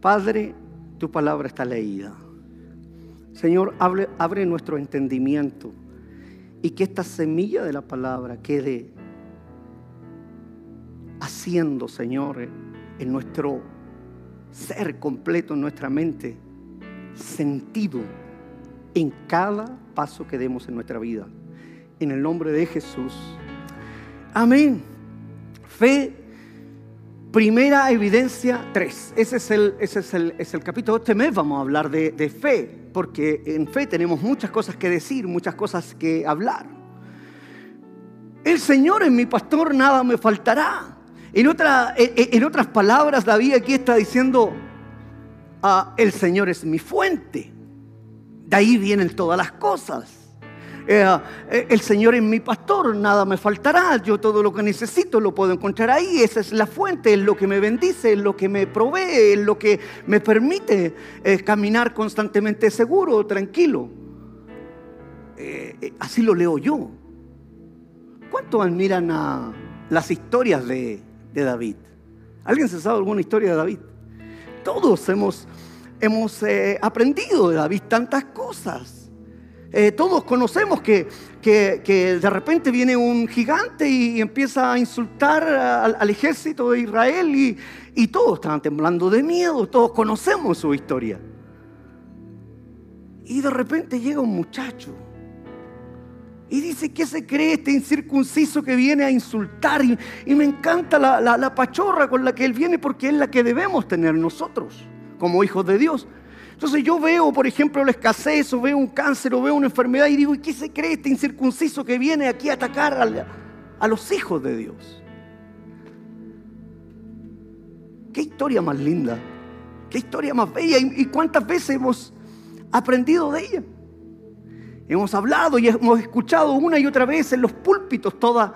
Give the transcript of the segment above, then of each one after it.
Padre, tu palabra está leída. Señor, abre, nuestro entendimiento y que esta semilla de la palabra quede haciendo, Señor, en nuestro ser completo, en nuestra mente, sentido en cada paso que demos en nuestra vida. En el nombre de Jesús. Amén. Fe, primera evidencia 3. Ese es el, ese es el, es el capítulo. Este mes vamos a hablar de, fe, porque en fe tenemos muchas cosas que decir, muchas cosas que hablar. El Señor es mi pastor, nada me faltará. En, otra, en, otras palabras, David aquí está diciendo, ah, el Señor es mi fuente. De ahí vienen todas las cosas. Eh, eh, el Señor es mi pastor, nada me faltará. Yo todo lo que necesito lo puedo encontrar ahí. Esa es la fuente, es lo que me bendice, es lo que me provee, es lo que me permite eh, caminar constantemente seguro, tranquilo. así lo leo yo. ¿Cuánto admiran las historias de, David? ¿Alguien se sabe alguna historia de David? Todos hemos hemos aprendido de David tantas cosas. Eh, todos conocemos que, que, de repente viene un gigante y empieza a insultar al, ejército de Israel y, y, todos estaban temblando de miedo, todos conocemos su historia. Y de repente llega un muchacho y dice, ¿qué se cree este incircunciso que viene a insultar? Y, me encanta la, la pachorra con la que él viene porque es la que debemos tener nosotros como hijos de Dios. Entonces yo veo, por ejemplo, la escasez, o veo un cáncer, o veo una enfermedad y digo, ¿y qué se cree este incircunciso que viene aquí a atacar a, los hijos de Dios? Qué historia más linda, qué historia más bella y, cuántas veces hemos aprendido de ella. Hemos hablado y hemos escuchado una y otra vez en los púlpitos toda,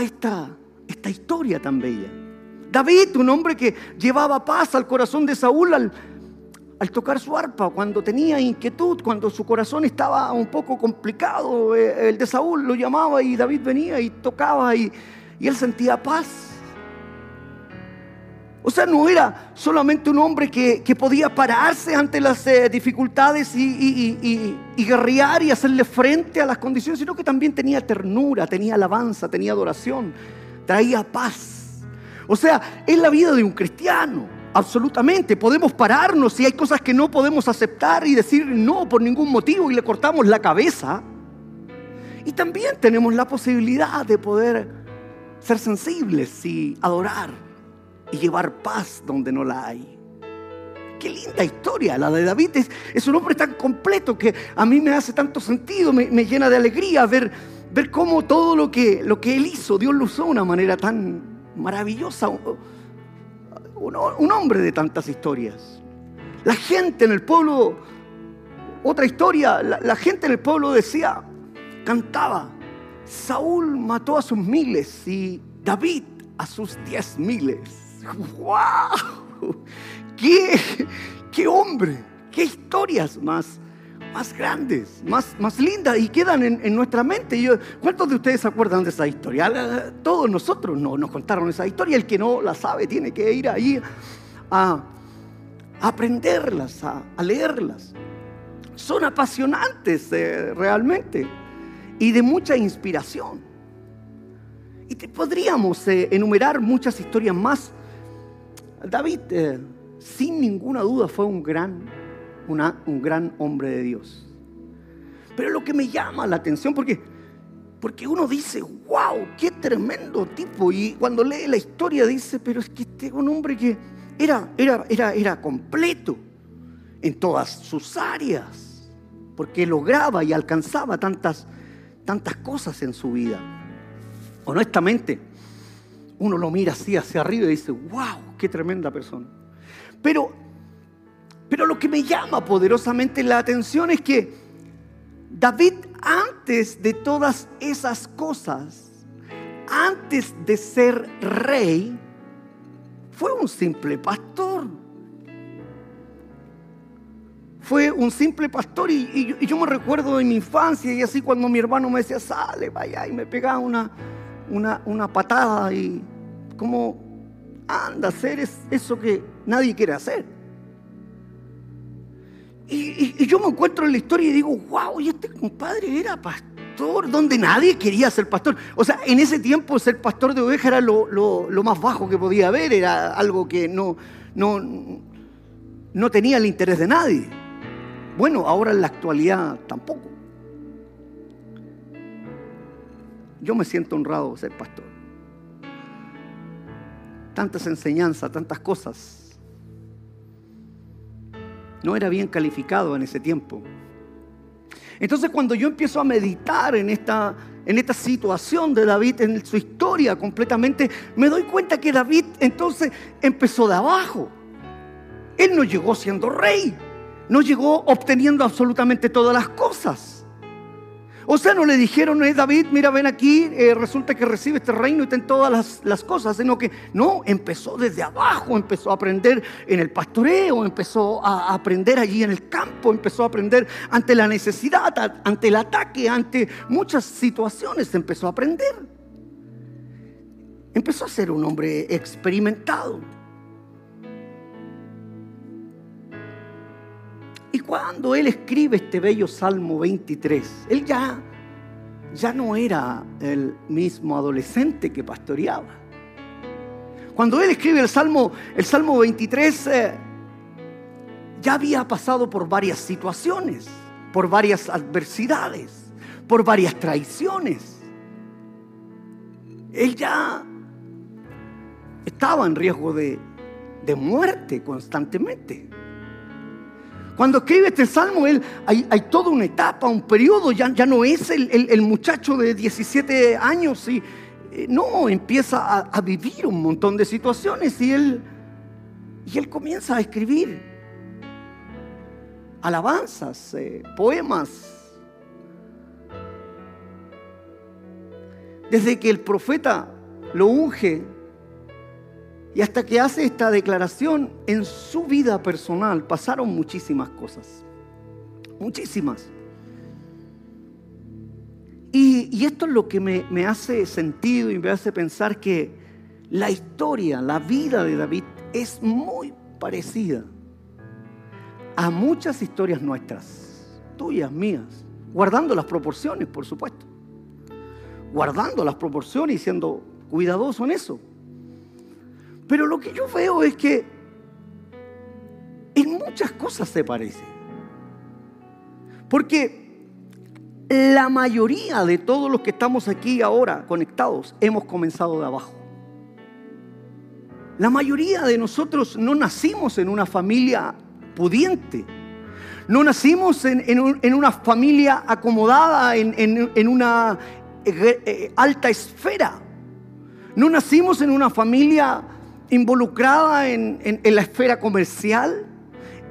esta historia tan bella. David, un hombre que llevaba paz al corazón de Saúl al, tocar su arpa, cuando tenía inquietud, cuando su corazón estaba un poco complicado, eh, el de Saúl lo llamaba y David venía y tocaba y, él sentía paz. O sea, no era solamente un hombre que, podía pararse ante las eh, dificultades y, y, guerrear y hacerle frente a las condiciones, sino que también tenía ternura, tenía alabanza, tenía adoración, traía paz. O sea, es la vida de un cristiano. Absolutamente. Podemos pararnos si hay cosas que no podemos aceptar y decir no por ningún motivo y le cortamos la cabeza. Y también tenemos la posibilidad de poder ser sensibles y adorar y llevar paz donde no la hay. Qué linda historia la de David. Es, un hombre tan completo que a mí me hace tanto sentido, me, llena de alegría ver, ver cómo todo lo que, lo que él hizo, Dios lo usó de una manera tan, maravillosa, un, hombre de tantas historias. La gente en el pueblo, otra historia, la, gente en el pueblo decía, cantaba, Saúl mató a sus miles y David a sus diez miles. ¡Wow! ¡Qué, qué hombre! ¡Qué historias más! Más grandes, más, más lindas y quedan en, nuestra mente. ¿Cuántos de ustedes se acuerdan de esa historia? Todos nosotros no, nos contaron esa historia. El que no la sabe tiene que ir ahí a, aprenderlas, a, leerlas. Son apasionantes eh, realmente y de mucha inspiración. Y te podríamos eh, enumerar muchas historias más. David, eh, sin ninguna duda, fue un gran un gran hombre de Dios. Pero lo que me llama la atención, porque, porque uno dice, wow, qué tremendo tipo. Y cuando lee la historia dice, pero es que este es un hombre que era, era, era, era completo en todas sus áreas, porque lograba y alcanzaba tantas, tantas cosas en su vida. Honestamente, uno lo mira así hacia arriba y dice, wow, qué tremenda persona. Pero pero lo que me llama poderosamente la atención es que David antes de todas esas cosas, antes de ser rey, fue un simple pastor. Fue un simple pastor y, yo me recuerdo en mi infancia y así cuando mi hermano me decía, sale, vaya, y me pegaba una, una, una patada y como anda hacer eso que nadie quiere hacer. Y, yo me encuentro en la historia y digo, wow, y este compadre era pastor, donde nadie quería ser pastor. O sea, en ese tiempo ser pastor de oveja era lo, más bajo que podía haber, era algo que no, no, no tenía el interés de nadie. Bueno, ahora en la actualidad tampoco. Yo me siento honrado ser pastor. Tantas enseñanzas, tantas cosas no era bien calificado en ese tiempo. Entonces cuando yo empiezo a meditar en esta, en esta situación de David, en su historia completamente, me doy cuenta que David entonces empezó de abajo. Él no llegó siendo rey, no llegó obteniendo absolutamente todas las cosas. O sea, no le dijeron, eh, David, mira, ven aquí, eh, resulta que recibe este reino y ten todas las, las, cosas, sino que no, empezó desde abajo, empezó a aprender en el pastoreo, empezó a aprender allí en el campo, empezó a aprender ante la necesidad, ante el ataque, ante muchas situaciones, empezó a aprender. Empezó a ser un hombre experimentado. Y cuando él escribe este bello Salmo 23, él ya, ya no era el mismo adolescente que pastoreaba. Cuando él escribe el Salmo, el Salmo 23, eh, ya había pasado por varias situaciones, por varias adversidades, por varias traiciones. Él ya estaba en riesgo de, de muerte constantemente. Cuando escribe este salmo, él, hay, toda una etapa, un periodo, ya, ya no es el, muchacho de 17 años, y, eh, no, empieza a, vivir un montón de situaciones y él, y él comienza a escribir alabanzas, eh, poemas. Desde que el profeta lo unge y hasta que hace esta declaración, en su vida personal pasaron muchísimas cosas. Muchísimas. Y, esto es lo que me, me hace sentido y me hace pensar que la historia, la vida de David es muy parecida a muchas historias nuestras, tuyas, mías, guardando las proporciones, por supuesto. Guardando las proporciones y siendo cuidadoso en eso. Pero lo que yo veo es que en muchas cosas se parece. Porque la mayoría de todos los que estamos aquí ahora conectados hemos comenzado de abajo. La mayoría de nosotros no nacimos en una familia pudiente. No nacimos en, una familia acomodada, en, una eh, eh, alta esfera. No nacimos en una familia involucrada en, la esfera comercial,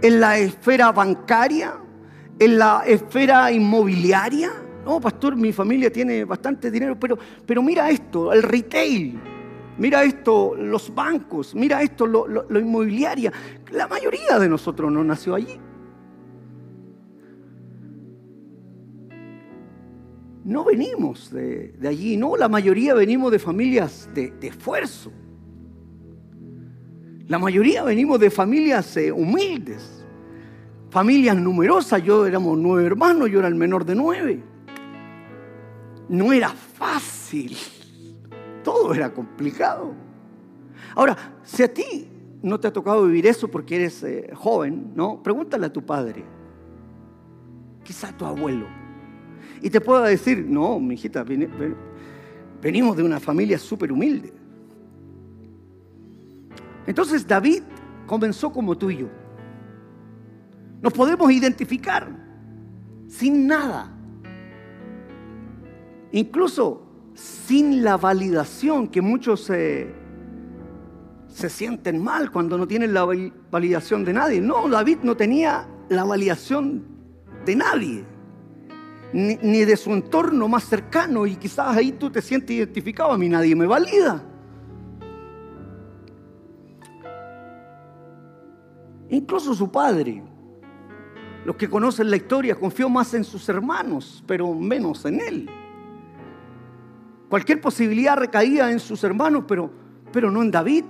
en la esfera bancaria, en la esfera inmobiliaria. No, pastor, mi familia tiene bastante dinero, pero, pero mira esto, el retail, mira esto, los bancos, mira esto, lo, lo, inmobiliaria. La mayoría de nosotros no nació allí. No venimos de, allí, no, la mayoría venimos de familias de, de esfuerzo. La mayoría venimos de familias eh, humildes, familias numerosas. Yo éramos nueve hermanos, yo era el menor de nueve. No era fácil, todo era complicado. Ahora, si a ti no te ha tocado vivir eso porque eres eh, joven, ¿no? Pregúntale a tu padre, quizá a tu abuelo, y te pueda decir, no, mi hijita, venimos de una familia súper humilde. Entonces David comenzó como tú y yo. Nos podemos identificar sin nada. Incluso sin la validación que muchos se sienten mal cuando no tienen la validación de nadie. No, David no tenía la validación de nadie, ni, ni de su entorno más cercano. Y quizás ahí tú te sientes identificado, a mí nadie me valida. Incluso su padre, los que conocen la historia, confió más en sus hermanos, pero menos en él. Cualquier posibilidad recaía en sus hermanos, pero, pero no en David.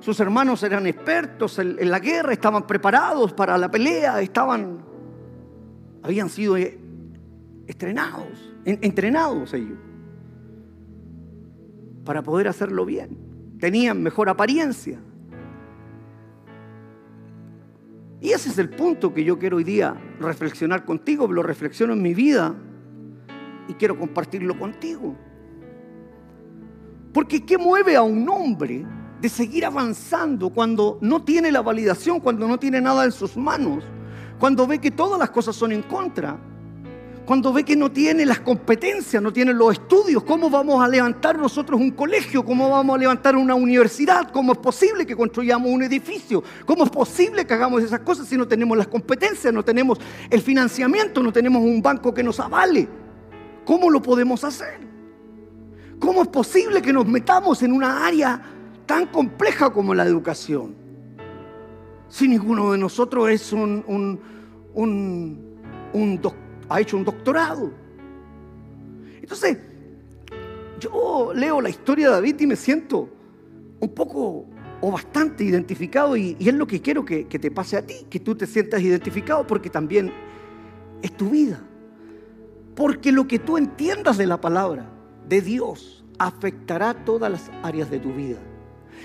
sus hermanos eran expertos en, la guerra, estaban preparados para la pelea, estaban, habían sido eh, estrenados, entrenados ellos para poder hacerlo bien. Tenían mejor apariencia. Y ese es el punto que yo quiero hoy día reflexionar contigo, lo reflexiono en mi vida y quiero compartirlo contigo. Porque ¿qué mueve a un hombre de seguir avanzando cuando no tiene la validación, cuando no tiene nada en sus manos, cuando ve que todas las cosas son en contra? Cuando ve que no tiene las competencias, no tiene los estudios, ¿cómo vamos a levantar nosotros un colegio? ¿Cómo vamos a levantar una universidad? ¿Cómo es posible que construyamos un edificio? ¿Cómo es posible que hagamos esas cosas si no tenemos las competencias, no tenemos el financiamiento, no tenemos un banco que nos avale? ¿Cómo lo podemos hacer? ¿Cómo es posible que nos metamos en una área tan compleja como la educación? Si ninguno de nosotros es un, un, un doctor ha hecho un doctorado. Entonces, yo leo la historia de David y me siento un poco o bastante identificado y, es lo que quiero que, que te pase a ti, que tú te sientas identificado porque también es tu vida. Porque lo que tú entiendas de la palabra de Dios afectará todas las áreas de tu vida.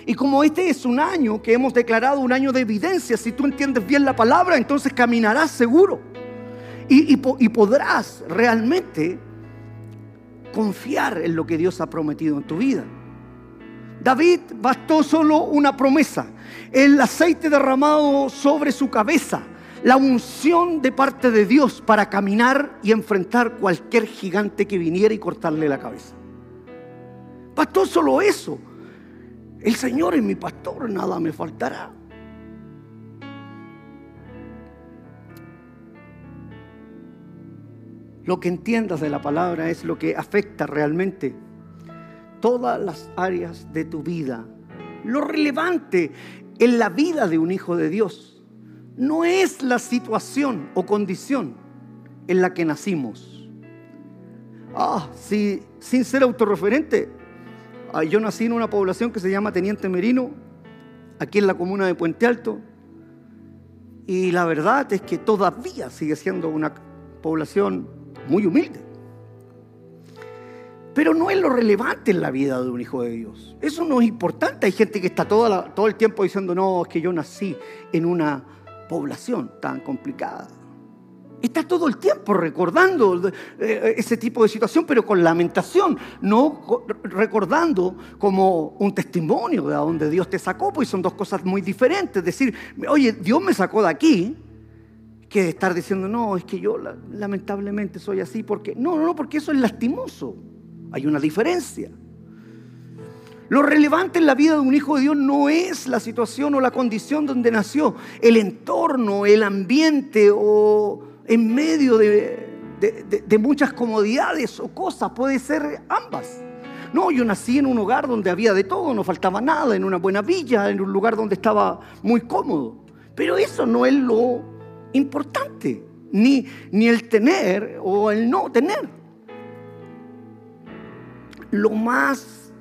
Y como este es un año que hemos declarado un año de evidencia, si tú entiendes bien la palabra, entonces caminarás seguro. Y, podrás realmente confiar en lo que Dios ha prometido en tu vida. David bastó solo una promesa, el aceite derramado sobre su cabeza, la unción de parte de Dios para caminar y enfrentar cualquier gigante que viniera y cortarle la cabeza. Bastó solo eso. El Señor es mi pastor, nada me faltará. Lo que entiendas de la palabra es lo que afecta realmente todas las áreas de tu vida. Lo relevante en la vida de un hijo de Dios no es la situación o condición en la que nacimos. Ah, si, sin ser autorreferente, ah, yo nací en una población que se llama Teniente Merino, aquí en la comuna de Puente Alto, y la verdad es que todavía sigue siendo una población muy humilde. Pero no es lo relevante en la vida de un hijo de Dios. Eso no es importante. Hay gente que está todo el tiempo diciendo, no, es que yo nací en una población tan complicada. Está todo el tiempo recordando eh, ese tipo de situación, pero con lamentación, no recordando como un testimonio de donde Dios te sacó, pues son dos cosas muy diferentes. Decir, oye, Dios me sacó de aquí, que estar diciendo, no, es que yo lamentablemente soy así, porque no, no, no, porque eso es lastimoso. Hay una diferencia. Lo relevante en la vida de un hijo de Dios no es la situación o la condición donde nació, el entorno, el ambiente o en medio de, de muchas comodidades o cosas, puede ser ambas. No, yo nací en un hogar donde había de todo, no faltaba nada, en una buena villa, en un lugar donde estaba muy cómodo. Pero eso no es lo importante, ni, ni el tener o el no tener. Lo más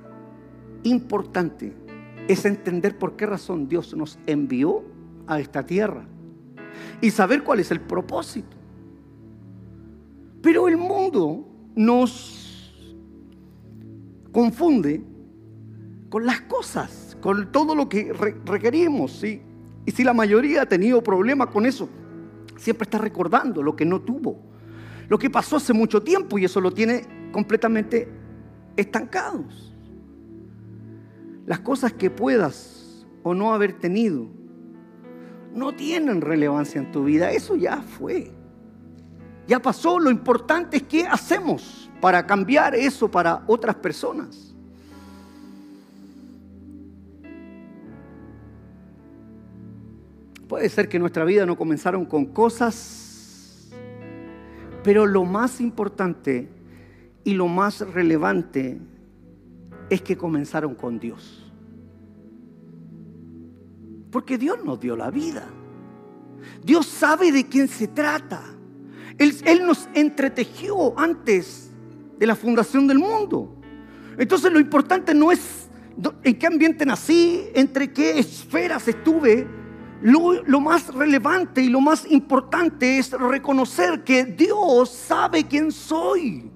importante es entender por qué razón Dios nos envió a esta tierra y saber cuál es el propósito. Pero el mundo nos confunde con las cosas, con todo lo que requerimos. Y si la mayoría ha tenido problemas con eso, Siempre está recordando lo que no tuvo, lo que pasó hace mucho tiempo y eso lo tiene completamente estancados. Las cosas que puedas o no haber tenido no tienen relevancia en tu vida, eso ya fue. Ya pasó, lo importante es qué hacemos para cambiar eso para otras personas. Puede ser que nuestra vida no comenzaron con cosas, pero lo más importante y lo más relevante es que comenzaron con Dios. Porque Dios nos dio la vida. Dios sabe de quién se trata. Él, nos entretejió antes de la fundación del mundo. Entonces lo importante no es en qué ambiente nací, entre qué esferas estuve, lo, más relevante y lo más importante es reconocer que Dios sabe quién soy.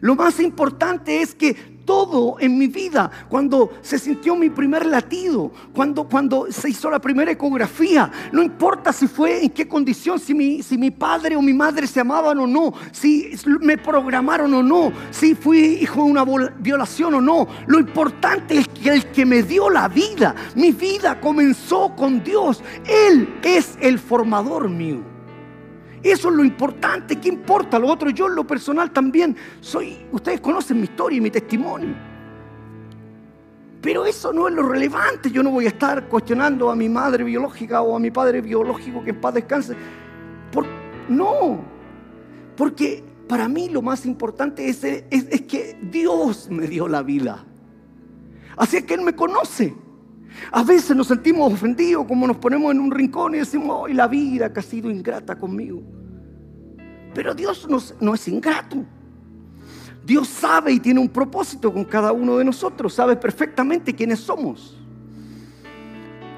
Lo más importante es que todo en mi vida, cuando se sintió mi primer latido, cuando, cuando se hizo la primera ecografía, no importa si fue en qué condición, si mi, si mi padre o mi madre se amaban o no, si me programaron o no, si fui hijo de una violación o no, lo importante es que el que me dio la vida, mi vida comenzó con Dios, Él es el formador mío. Eso es lo importante. ¿Qué importa lo otro? Yo en lo personal también soy, ustedes conocen mi historia y mi testimonio. Pero eso no es lo relevante. Yo no voy a estar cuestionando a mi madre biológica o a mi padre biológico que en paz descanse. no, porque para mí lo más importante es, es, que Dios me dio la vida. Así es que Él me conoce. A veces nos sentimos ofendidos como nos ponemos en un rincón y decimos, hoy la vida que ha sido ingrata conmigo. Pero Dios no es ingrato. Dios sabe y tiene un propósito con cada uno de nosotros. Sabe perfectamente quiénes somos.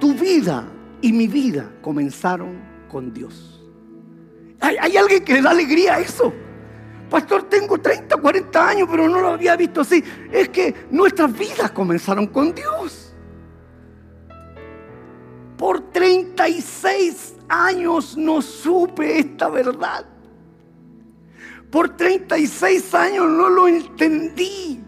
Tu vida y mi vida comenzaron con Dios. Hay, hay alguien que le da alegría a eso. Pastor, tengo 30, 40 años, pero no lo había visto así. Es que nuestras vidas comenzaron con Dios. 36 años no supe esta verdad. Por 36 años no lo entendí.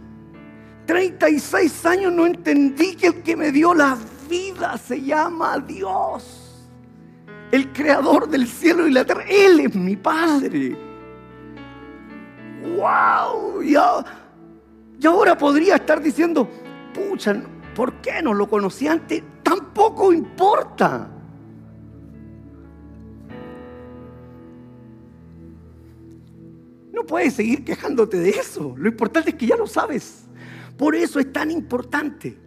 36 años no entendí que el que me dio la vida se llama Dios. El creador del cielo y la tierra. Él es mi Padre. ¡Wow! Y, ahora podría estar diciendo, pucha, ¿por qué no lo conocí antes? tampoco importa. No puedes seguir quejándote de eso. Lo importante es que ya lo sabes. Por eso es tan importante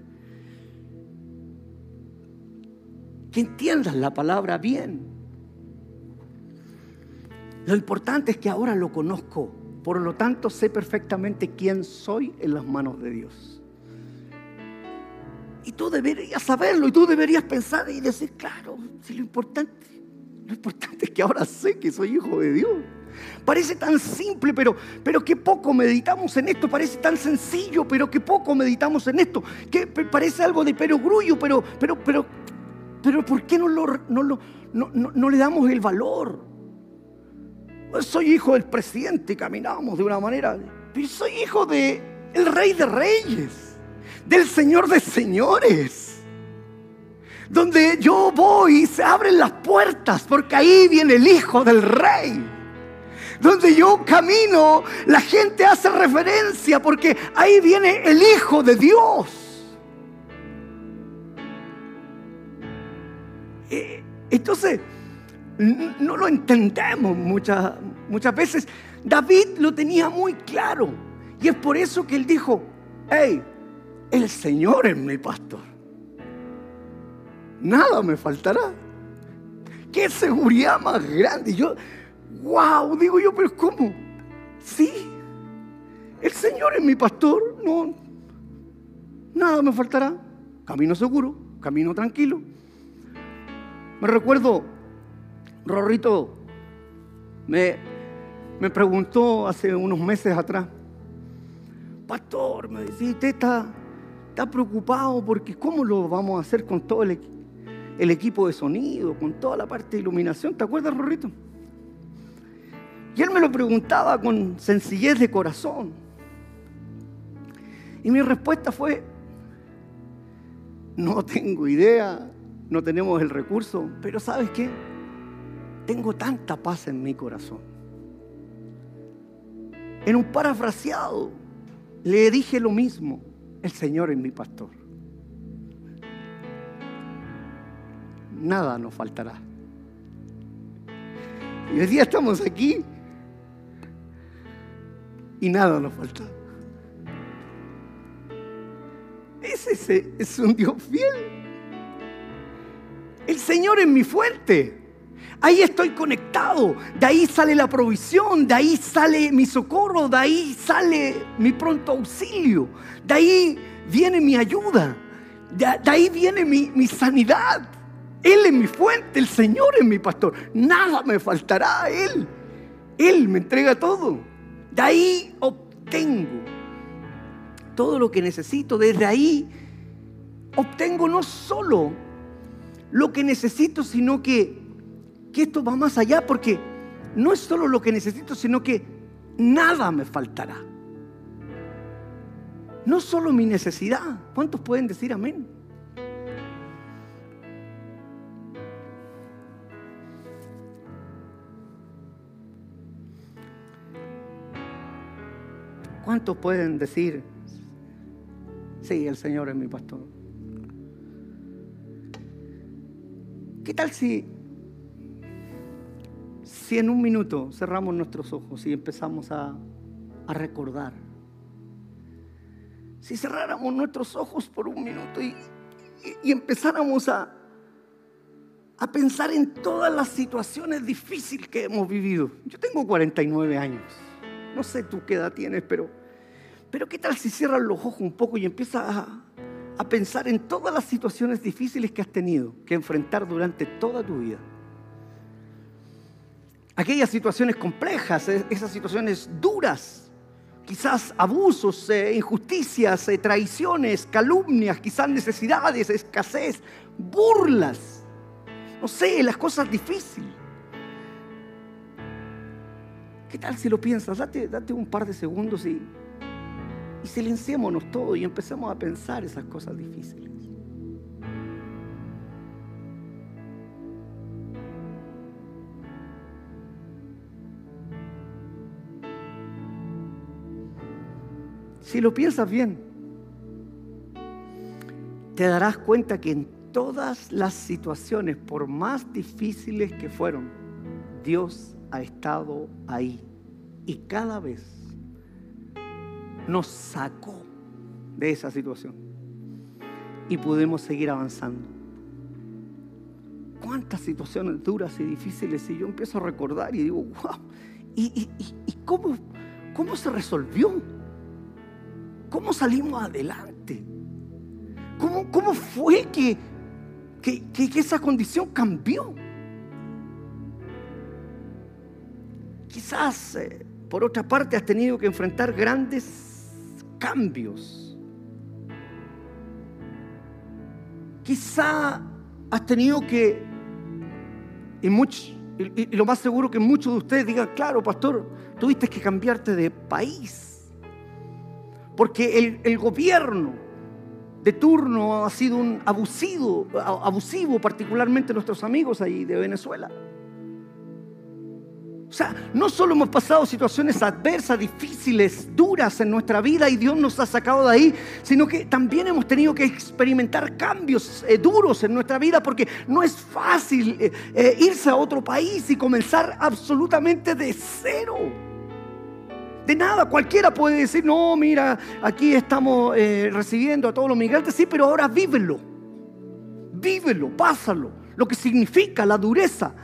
que entiendas la palabra bien. Lo importante es que ahora lo conozco. Por lo tanto, sé perfectamente quién soy en las manos de Dios. Y tú deberías saberlo y tú deberías pensar y decir, claro, si lo importante, lo importante es que ahora sé que soy hijo de Dios. Parece tan simple, pero, pero que poco meditamos en esto. Parece tan sencillo, pero que poco meditamos en esto. Que parece algo de perogrullo, pero, pero, pero, pero ¿por qué no, lo, no, lo, no, no le damos el valor? Soy hijo del presidente, caminamos de una manera. Pero soy hijo del el rey de reyes del Señor de señores. Donde yo voy y se abren las puertas porque ahí viene el Hijo del Rey. Donde yo camino, la gente hace referencia porque ahí viene el Hijo de Dios. Eh, entonces, no lo entendemos muchas, muchas veces. David lo tenía muy claro. Y es por eso que él dijo, hey, el Señor es mi pastor. Nada me faltará. Qué seguridad más grande. yo, wow, digo yo, pero ¿cómo? Sí, el Señor es mi pastor. No, nada me faltará. Camino seguro, camino tranquilo. Me recuerdo, Rorrito me, me preguntó hace unos meses atrás, pastor, me decía, está está preocupado porque ¿cómo lo vamos a hacer con todo el, equipo de sonido, con toda la parte de iluminación? ¿Te acuerdas, Rorrito? Y él me lo preguntaba con sencillez de corazón. Y mi respuesta fue, no tengo idea, no tenemos el recurso, pero ¿sabes qué? Tengo tanta paz en mi corazón. En un parafraseado le dije lo mismo. El Señor es mi pastor. Nada nos faltará. Y hoy día estamos aquí y nada nos falta. Ese es un Dios fiel. El Señor es mi fuente. Ahí estoy conectado, de ahí sale la provisión, de ahí sale mi socorro, de ahí sale mi pronto auxilio, de ahí viene mi ayuda, de, ahí viene mi, mi sanidad. Él es mi fuente, el Señor es mi pastor, nada me faltará a Él. Él me entrega todo. De ahí obtengo todo lo que necesito. Desde ahí obtengo no solo lo que necesito, sino que, que esto va más allá, porque no es solo lo que necesito, sino que nada me faltará. No solo mi necesidad. ¿Cuántos pueden decir amén? ¿Cuántos pueden decir, sí, el Señor es mi pastor? ¿Qué tal si, si en un minuto cerramos nuestros ojos y empezamos a, a recordar? Si cerráramos nuestros ojos por un minuto y, y, empezáramos a, a pensar en todas las situaciones difíciles que hemos vivido. Yo tengo 49 años. No sé tú qué edad tienes, pero pero ¿qué tal si cierras los ojos un poco y empiezas a, pensar en todas las situaciones difíciles que has tenido que enfrentar durante toda tu vida? Aquellas situaciones complejas, esas situaciones duras, quizás abusos, eh, injusticias, eh, traiciones, calumnias, quizás necesidades, escasez, burlas, no sé, las cosas difíciles. ¿Qué tal si lo piensas? Date, date un par de segundos y y silenciémonos todos y empecemos a pensar esas cosas difíciles. Si lo piensas bien, te darás cuenta que en todas las situaciones, por más difíciles que fueron, Dios ha estado ahí. Y cada vez nos sacó de esa situación y pudimos seguir avanzando. ¿Cuántas situaciones duras y difíciles? Y yo empiezo a recordar y digo, wow, ¿y, cómo, cómo se resolvió? ¿Cómo salimos adelante? ¿Cómo, cómo fue que, que, esa condición cambió? Quizás, eh, por otra parte, has tenido que enfrentar grandes cambios. Quizá has tenido que, y, lo más seguro que muchos de ustedes digan, claro, pastor, tuviste que cambiarte de país. Porque el, el gobierno de turno ha sido un abusivo, abusivo, particularmente nuestros amigos ahí de Venezuela. O sea, no solo hemos pasado situaciones adversas, difíciles, duras en nuestra vida y Dios nos ha sacado de ahí, sino que también hemos tenido que experimentar cambios eh, duros en nuestra vida porque no es fácil eh, eh, irse a otro país y comenzar absolutamente de cero. De nada, cualquiera puede decir, no, mira, aquí estamos recibiendo a todos los migrantes, sí, pero ahora vívelo, vívelo, pásalo, lo que significa la dureza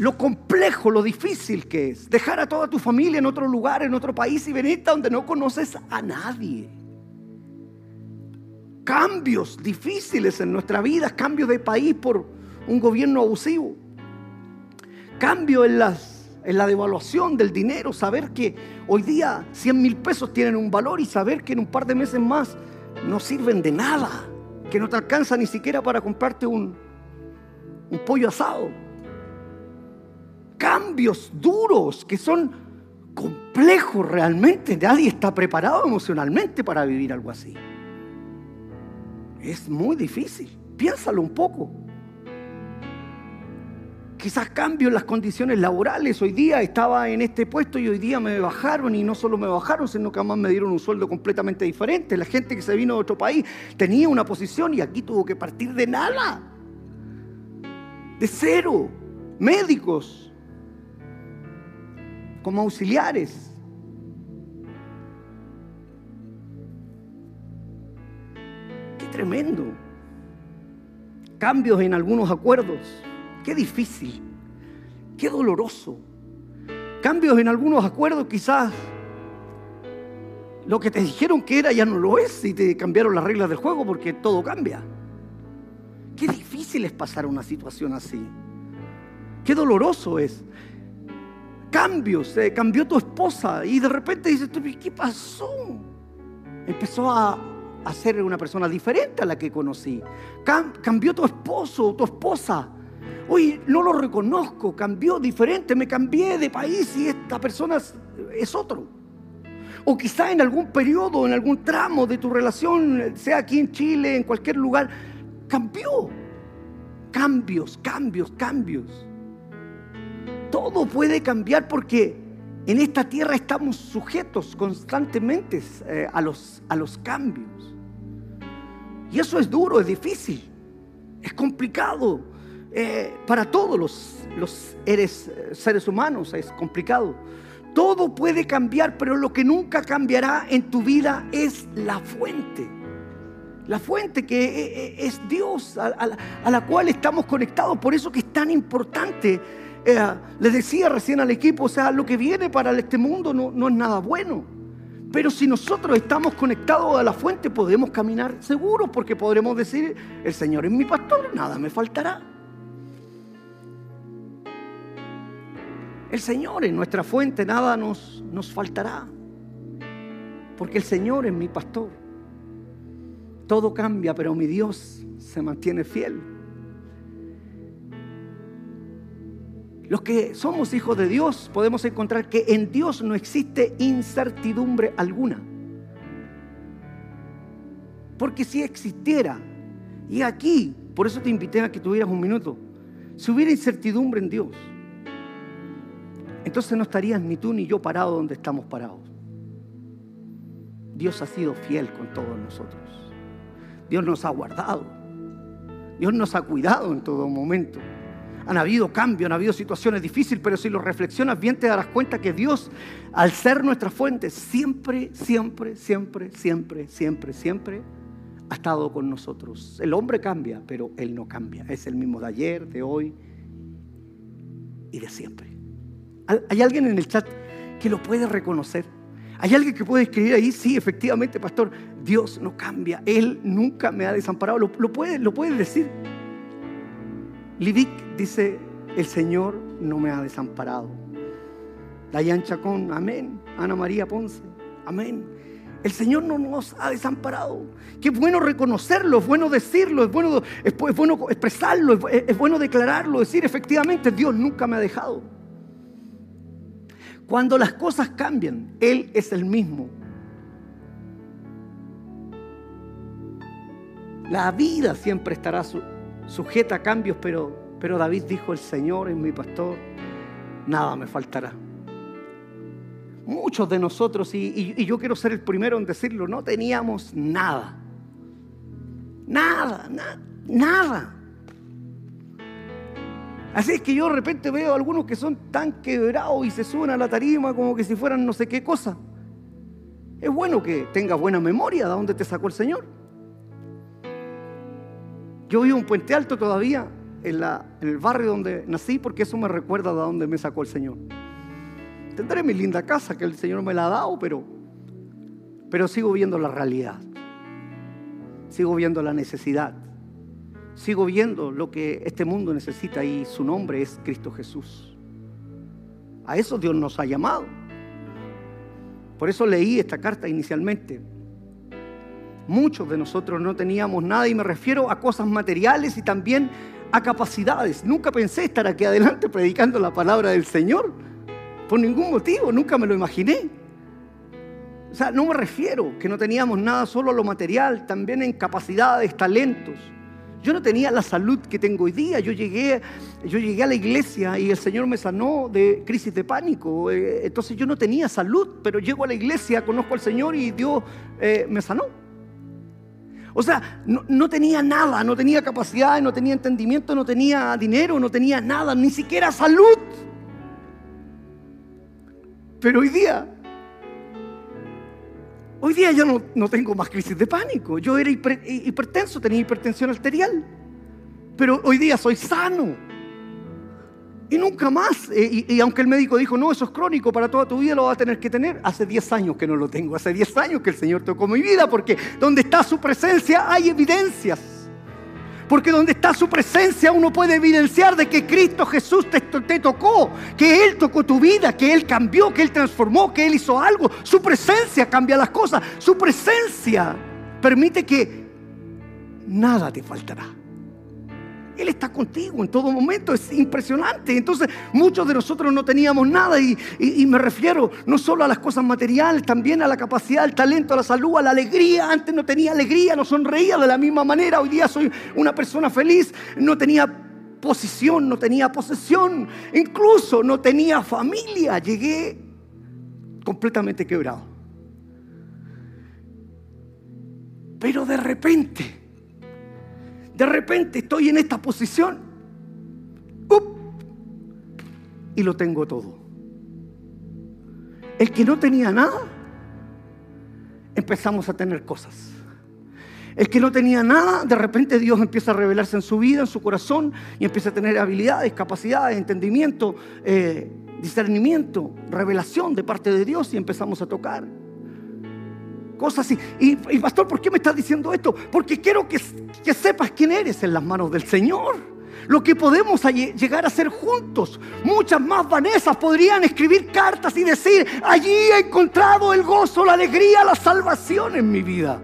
lo complejo, lo difícil que es dejar a toda tu familia en otro lugar, en otro país y venir a donde no conoces a nadie. Cambios difíciles en nuestra vida, cambios de país por un gobierno abusivo. Cambio en, las, en la devaluación del dinero, saber que hoy día 100 mil pesos tienen un valor y saber que en un par de meses más no sirven de nada, que no te alcanza ni siquiera para comprarte un, un pollo asado cambios duros que son complejos realmente. Nadie está preparado emocionalmente para vivir algo así. Es muy difícil. Piénsalo un poco. Quizás cambio en las condiciones laborales. Hoy día estaba en este puesto y hoy día me bajaron y no solo me bajaron, sino que además me dieron un sueldo completamente diferente. La gente que se vino de otro país tenía una posición y aquí tuvo que partir de nada. De cero. Médicos, como auxiliares. Qué tremendo. Cambios en algunos acuerdos, Qué difícil, qué doloroso. Cambios en algunos acuerdos quizás. Lo que te dijeron que era ya no lo es y te cambiaron las reglas del juego porque todo cambia. Qué difícil es pasar una situación así. Qué doloroso es. Cambios, cambió tu esposa y de repente dices, ¿qué pasó? Empezó a, a ser una persona diferente a la que conocí. cambió tu esposo, tu esposa. Hoy no lo reconozco, cambió diferente, me cambié de país y esta persona es, otro. O quizá en algún periodo, en algún tramo de tu relación, sea aquí en Chile, en cualquier lugar, cambió. Cambios, cambios, cambios. Todo puede cambiar porque en esta tierra estamos sujetos constantemente eh, a, los, a los cambios. Y eso es duro, es difícil, es complicado. Eh, para todos los, los seres humanos es complicado. Todo puede cambiar, pero lo que nunca cambiará en tu vida es la fuente. La fuente que eh, es Dios, a, la cual estamos conectados. Por eso que es tan importante. Eh, les decía recién al equipo, o sea, lo que viene para este mundo no, no es nada bueno. Pero si nosotros estamos conectados a la fuente, podemos caminar seguros porque podremos decir, el Señor es mi pastor, nada me faltará. El Señor es nuestra fuente, nada nos, nos faltará. Porque el Señor es mi pastor. Todo cambia, pero mi Dios se mantiene fiel. Los que somos hijos de Dios podemos encontrar que en Dios no existe incertidumbre alguna. Porque si existiera, y aquí, por eso te invité a que tuvieras un minuto, si hubiera incertidumbre en Dios, entonces no estarías ni tú ni yo parados donde estamos parados. Dios ha sido fiel con todos nosotros. Dios nos ha guardado. Dios nos ha cuidado en todo momento. Han habido cambios, han habido situaciones difíciles, pero si lo reflexionas bien te darás cuenta que Dios, al ser nuestra fuente, siempre, siempre, siempre, siempre, siempre, siempre ha estado con nosotros. El hombre cambia, pero Él no cambia. Es el mismo de ayer, de hoy y de siempre. ¿Hay alguien en el chat que lo puede reconocer? ¿Hay alguien que puede escribir ahí? Sí, efectivamente, pastor, Dios no cambia. Él nunca me ha desamparado. ¿Lo, lo puede, lo decir? Lidic dice, el Señor no me ha desamparado. Dayan Chacón, amén. Ana María Ponce, amén. El Señor no nos ha desamparado. Qué bueno reconocerlo, es bueno decirlo, es bueno, es, bueno expresarlo, es, es bueno declararlo, decir efectivamente Dios nunca me ha dejado. Cuando las cosas cambian, Él es el mismo. La vida siempre estará sujeta a cambios, pero, pero David dijo, el Señor es mi pastor, nada me faltará. Muchos de nosotros, y, y yo quiero ser el primero en decirlo, no teníamos nada. Nada, nada. Así es que yo de repente veo a algunos que son tan quebrados y se suben a la tarima como que si fueran no sé qué cosa. Es bueno que tengas buena memoria de dónde te sacó el Señor. Yo vivo en Puente Alto todavía, en, el barrio donde nací, porque eso me recuerda de dónde me sacó el Señor. Tendré mi linda casa que el Señor me la ha dado, pero, pero sigo viendo la realidad. Sigo viendo la necesidad. Sigo viendo lo que este mundo necesita y su nombre es Cristo Jesús. A eso Dios nos ha llamado. Por eso leí esta carta inicialmente. Muchos de nosotros no teníamos nada y me refiero a cosas materiales y también a capacidades. Nunca pensé estar aquí adelante predicando la palabra del Señor. Por ningún motivo, nunca me lo imaginé. O sea, no me refiero que no teníamos nada solo a lo material, también en capacidades, talentos. Yo no tenía la salud que tengo hoy día. Yo llegué, yo llegué a la iglesia y el Señor me sanó de crisis de pánico. Eh, entonces yo no tenía salud, pero llego a la iglesia, conozco al Señor y Dios eh, me sanó. O sea, no, tenía nada, no tenía capacidad, no tenía entendimiento, no tenía dinero, no tenía nada, ni siquiera salud. Pero hoy día, hoy día yo no, no tengo más crisis de pánico. Yo era hipertenso, tenía hipertensión arterial. Pero hoy día soy sano. Y nunca más. Eh, y, aunque el médico dijo, no, eso es crónico, para toda tu vida lo vas a tener que tener. Hace 10 años que no lo tengo. Hace 10 años que el Señor tocó mi vida. Porque donde está su presencia hay evidencias. Porque donde está su presencia uno puede evidenciar de que Cristo Jesús te, te, tocó, que Él tocó tu vida, que Él cambió, que Él transformó, que Él hizo algo. Su presencia cambia las cosas. Su presencia permite que nada te faltará. Él está contigo en todo momento, es impresionante. Entonces muchos de nosotros no teníamos nada y, me refiero no solo a las cosas materiales, también a la capacidad, al talento, a la salud, a la alegría. Antes no tenía alegría, no sonreía de la misma manera. Hoy día soy una persona feliz, no tenía posición, no tenía posesión, incluso no tenía familia. Llegué completamente quebrado. Pero de repente de repente estoy en esta posición y lo tengo todo. El que no tenía nada, empezamos a tener cosas. El que no tenía nada, de repente Dios empieza a revelarse en su vida, en su corazón, y empieza a tener habilidades, capacidades, entendimiento, eh, discernimiento, revelación de parte de Dios y empezamos a tocar cosas así. Y, pastor, ¿por qué me estás diciendo esto? Porque quiero que sepas quién eres en las manos del Señor lo que podemos llegar a hacer juntos. Muchas más Vanesas podrían escribir cartas y decir, allí he encontrado el gozo, la alegría, la salvación en mi vida.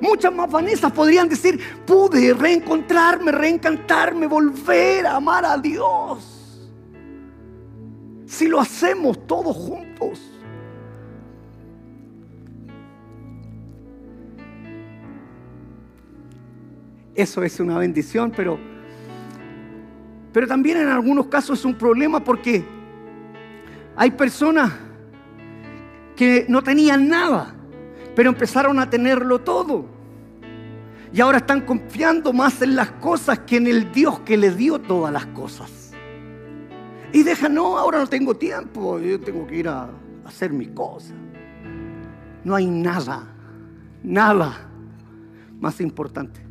Muchas más Vanesas podrían decir, pude reencontrarme, reencantarme, volver a amar a Dios. Si lo hacemos todos juntos. Eso es una bendición, pero, pero también en algunos casos es un problema porque hay personas que no tenían nada, pero empezaron a tenerlo todo. Y ahora están confiando más en las cosas que en el Dios que le dio todas las cosas. Y dejan, no, ahora no tengo tiempo, yo tengo que ir a hacer mis cosas. No hay nada, nada más importante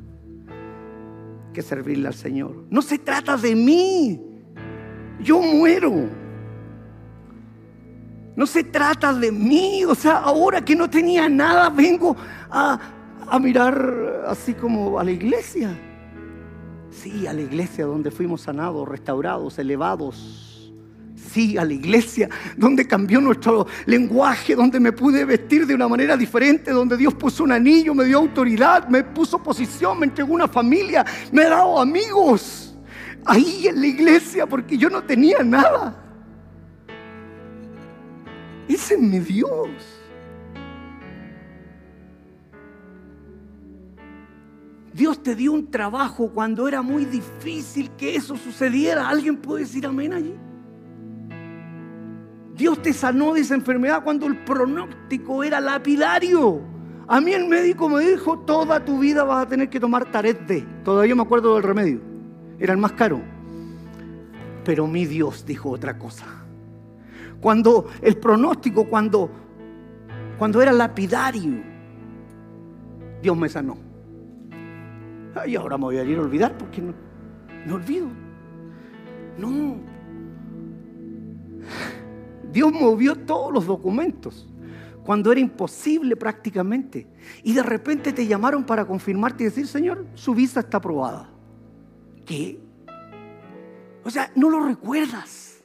servirle al Señor. No se trata de mí. Yo muero. No se trata de mí. O sea, ahora que no tenía nada, vengo a, a mirar así como a la iglesia. Sí, a la iglesia donde fuimos sanados, restaurados, elevados sí a la iglesia, donde cambió nuestro lenguaje, donde me pude vestir de una manera diferente, donde Dios puso un anillo, me dio autoridad, me puso posición, me entregó una familia, me ha dado amigos. Ahí en la iglesia, porque yo no tenía nada. Ese es mi Dios. Dios te dio un trabajo cuando era muy difícil que eso sucediera. ¿Alguien puede decir amén allí? Dios te sanó de esa enfermedad cuando el pronóstico era lapidario. A mí el médico me dijo, toda tu vida vas a tener que tomar Taret D. Todavía me acuerdo del remedio. Era el más caro. Pero mi Dios dijo otra cosa. Cuando el pronóstico, cuando, cuando era lapidario, Dios me sanó. Y ahora me voy a ir a olvidar porque no, me olvido. No, Dios movió todos los documentos cuando era imposible prácticamente. Y de repente te llamaron para confirmarte y decir, Señor, su visa está aprobada. ¿Qué? O sea, no lo recuerdas.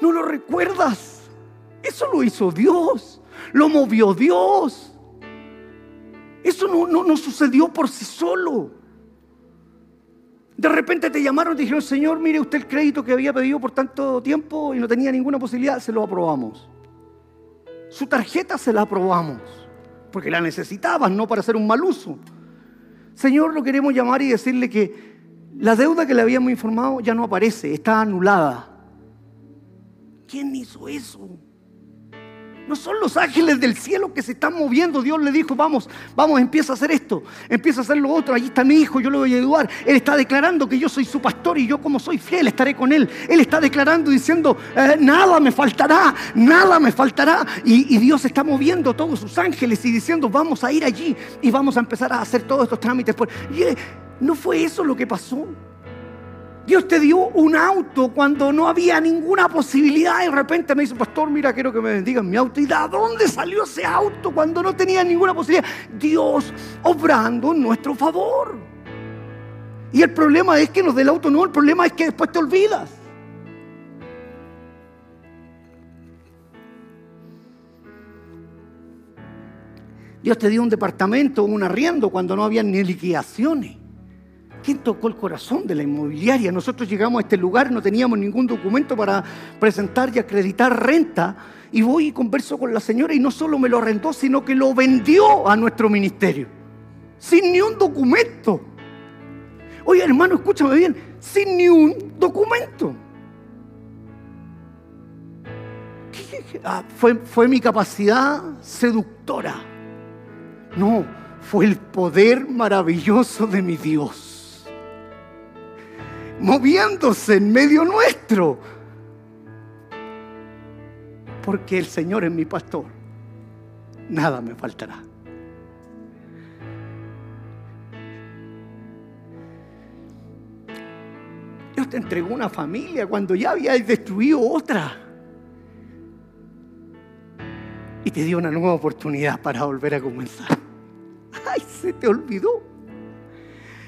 No lo recuerdas. Eso lo hizo Dios. Lo movió Dios. Eso no, no, no sucedió por sí solo. De repente te llamaron y dijeron, Señor, mire usted el crédito que había pedido por tanto tiempo y no tenía ninguna posibilidad, se lo aprobamos. Su tarjeta se la aprobamos, porque la necesitabas, no para hacer un mal uso. Señor, lo queremos llamar y decirle que la deuda que le habíamos informado ya no aparece, está anulada. ¿Quién hizo eso? No son los ángeles del cielo que se están moviendo. Dios le dijo, vamos, vamos, empieza a hacer esto, empieza a hacer lo otro. Allí está mi hijo, yo le voy a ayudar. Él está declarando que yo soy su pastor y yo como soy fiel estaré con él. Él está declarando diciendo, eh, nada me faltará, nada me faltará. Y, Dios está moviendo todos sus ángeles y diciendo, vamos a ir allí y vamos a empezar a hacer todos estos trámites. Y, eh, ¿No fue eso lo que pasó? Dios te dio un auto cuando no había ninguna posibilidad y de repente me dice, pastor, mira, quiero que me bendigan mi auto. ¿Y de dónde salió ese auto cuando no tenía ninguna posibilidad? Dios obrando en nuestro favor. Y el problema es que nos dé el auto, no, el problema es que después te olvidas. Dios te dio un departamento, un arriendo cuando no había ni liquidaciones. ¿Quién tocó el corazón de la inmobiliaria? Nosotros llegamos a este lugar, no teníamos ningún documento para presentar y acreditar renta. Y voy y converso con la señora y no solo me lo arrendó, sino que lo vendió a nuestro ministerio. Sin ni un documento. Oye, hermano, escúchame bien, sin ni un documento. Ah, fue, fue mi capacidad seductora. No, fue el poder maravilloso de mi Dios moviéndose en medio nuestro. Porque el Señor es mi pastor. Nada me faltará. Dios te entregó una familia cuando ya habías destruido otra. Y te dio una nueva oportunidad para volver a comenzar. Ay, se te olvidó.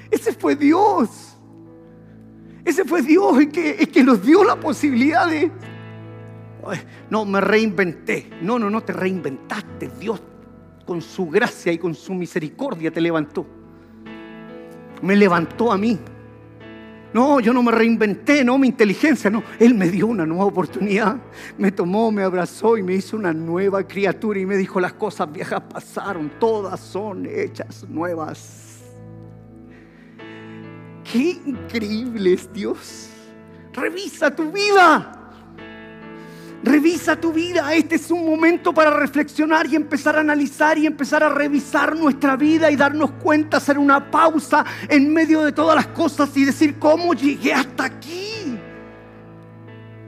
Ese fue Dios. Ese fue Dios el que, que nos dio la posibilidad de... No, me reinventé. No, no, no te reinventaste. Dios con su gracia y con su misericordia te levantó. Me levantó a mí. No, yo no me reinventé, no mi inteligencia, no. Él me dio una nueva oportunidad. Me tomó, me abrazó y me hizo una nueva criatura y me dijo las cosas viejas pasaron, todas son hechas nuevas. Qué increíble es Dios. Revisa tu vida. Revisa tu vida. Este es un momento para reflexionar y empezar a analizar y empezar a revisar nuestra vida y darnos cuenta, hacer una pausa en medio de todas las cosas y decir cómo llegué hasta aquí.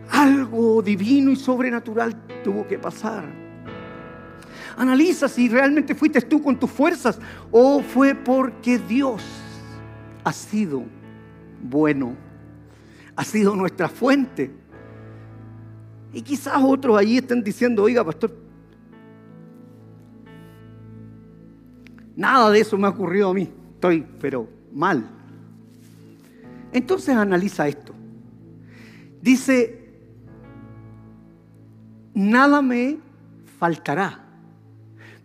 Algo divino y sobrenatural tuvo que pasar. Analiza si realmente fuiste tú con tus fuerzas o fue porque Dios ha sido bueno, ha sido nuestra fuente. Y quizás otros ahí estén diciendo, oiga, pastor, nada de eso me ha ocurrido a mí, estoy, pero mal. Entonces analiza esto. Dice, nada me faltará.